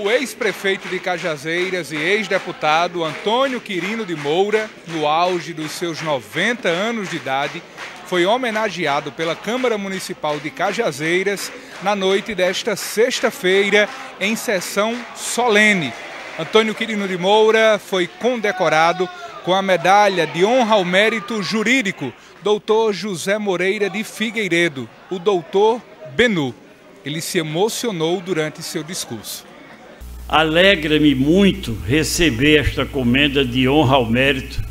O ex-prefeito de Cajazeiras e ex-deputado Antônio Quirino de Moura, no auge dos seus 90 anos de idade, foi homenageado pela Câmara Municipal de Cajazeiras na noite desta sexta-feira, em sessão solene. Antônio Quirino de Moura foi condecorado com a medalha de honra ao mérito jurídico, doutor José Moreira de Figueiredo, o doutor Benu. Ele se emocionou durante seu discurso. Alegra-me muito receber esta comenda de honra ao mérito,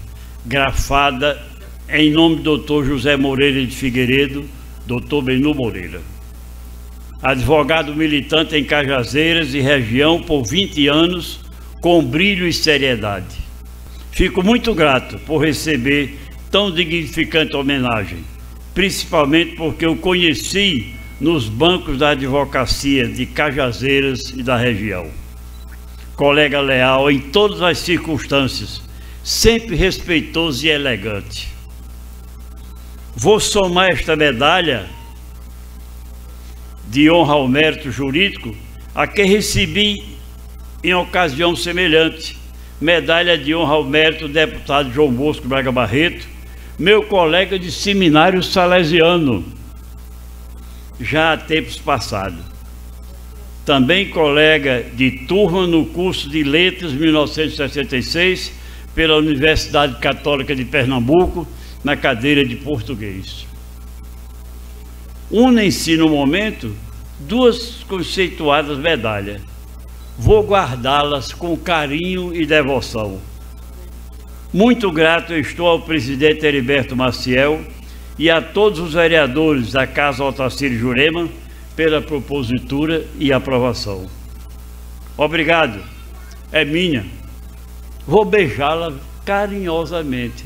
grafada em nome do doutor José Moreira de Figueiredo, doutor Benu Moreira. Advogado militante em Cajazeiras e região por 20 anos, com brilho e seriedade. Fico muito grato por receber tão dignificante homenagem, principalmente porque o conheci nos bancos da advocacia de Cajazeiras e da região colega leal em todas as circunstâncias, sempre respeitoso e elegante. Vou somar esta medalha de honra ao mérito jurídico a que recebi em ocasião semelhante, medalha de honra ao mérito do deputado João Bosco Braga Barreto, meu colega de seminário salesiano, já há tempos passados também colega de turma no curso de Letras 1966 pela Universidade Católica de Pernambuco, na cadeira de português. Unem-se no momento duas conceituadas medalhas. Vou guardá-las com carinho e devoção. Muito grato estou ao presidente Heriberto Maciel e a todos os vereadores da Casa Otacílio Jurema pela propositura e aprovação. Obrigado, é minha. Vou beijá-la carinhosamente.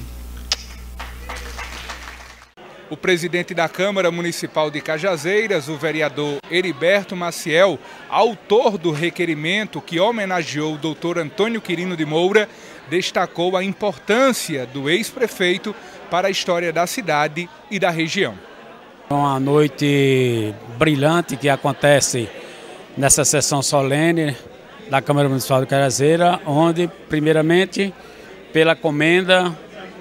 O presidente da Câmara Municipal de Cajazeiras, o vereador Heriberto Maciel, autor do requerimento que homenageou o doutor Antônio Quirino de Moura, destacou a importância do ex-prefeito para a história da cidade e da região. Uma noite brilhante que acontece nessa sessão solene da Câmara Municipal de Carazeira, onde, primeiramente, pela comenda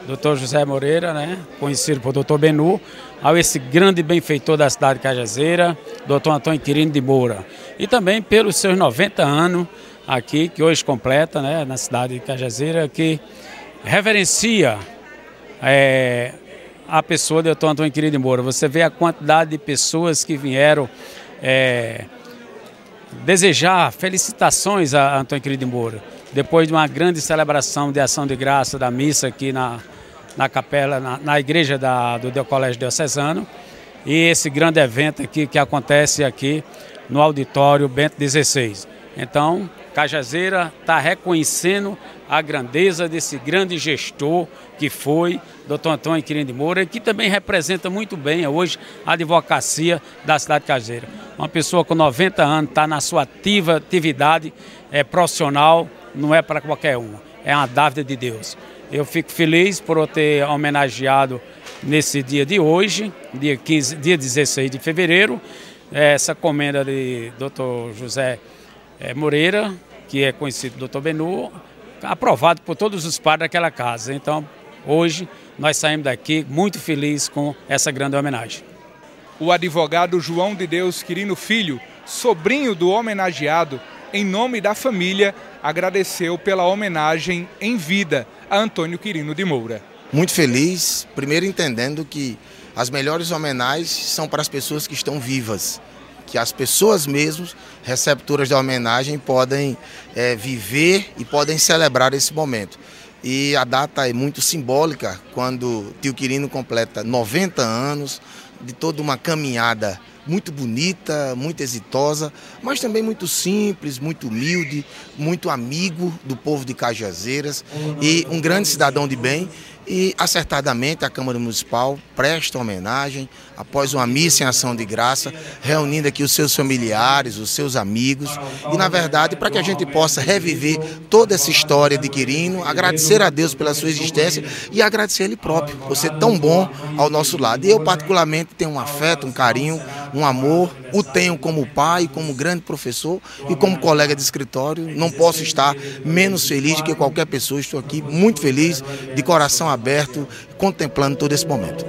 Dr. José Moreira, né, conhecido por Dr. Benu, ao esse grande benfeitor da cidade de Cajazeira, Dr. Antônio Quirino de Moura. E também pelos seus 90 anos aqui, que hoje completa, né, na cidade de Cajazeira, que reverencia é, a pessoa de. Antônio Querido de Moura. Você vê a quantidade de pessoas que vieram é, desejar felicitações a Antônio Querido de Moura. Depois de uma grande celebração de ação de graça da missa aqui na, na capela, na, na igreja da, do Colégio Diocesano. E esse grande evento aqui que acontece aqui no auditório Bento XVI. Então, Cajazeira está reconhecendo a grandeza desse grande gestor que foi Dr. Antônio Quirino de Moura, que também representa muito bem hoje a advocacia da cidade de Cajazeira. Uma pessoa com 90 anos está na sua ativa atividade é, profissional, não é para qualquer um, é uma dávida de Deus. Eu fico feliz por eu ter homenageado nesse dia de hoje, dia, 15, dia 16 de fevereiro, essa comenda de Dr. José é, Moreira, que é conhecido Dr. Benu, aprovado por todos os pais daquela casa. Então, hoje, nós saímos daqui muito felizes com essa grande homenagem. O advogado João de Deus Quirino Filho, sobrinho do homenageado, em nome da família, agradeceu pela homenagem em vida a Antônio Quirino de Moura. Muito feliz, primeiro entendendo que as melhores homenagens são para as pessoas que estão vivas que as pessoas mesmas, receptoras da homenagem, podem é, viver e podem celebrar esse momento. E a data é muito simbólica quando Tio Quirino completa 90 anos de toda uma caminhada muito bonita, muito exitosa, mas também muito simples, muito humilde, muito amigo do povo de Cajazeiras e um grande cidadão de bem. E acertadamente a Câmara Municipal presta homenagem após uma missa em ação de graça, reunindo aqui os seus familiares, os seus amigos, e na verdade para que a gente possa reviver toda essa história de Quirino, agradecer a Deus pela sua existência e agradecer Ele próprio por ser tão bom ao nosso lado. E eu particularmente tenho um afeto, um carinho um amor, o tenho como pai, como grande professor e como colega de escritório. Não posso estar menos feliz do que qualquer pessoa. Estou aqui muito feliz, de coração aberto, contemplando todo esse momento.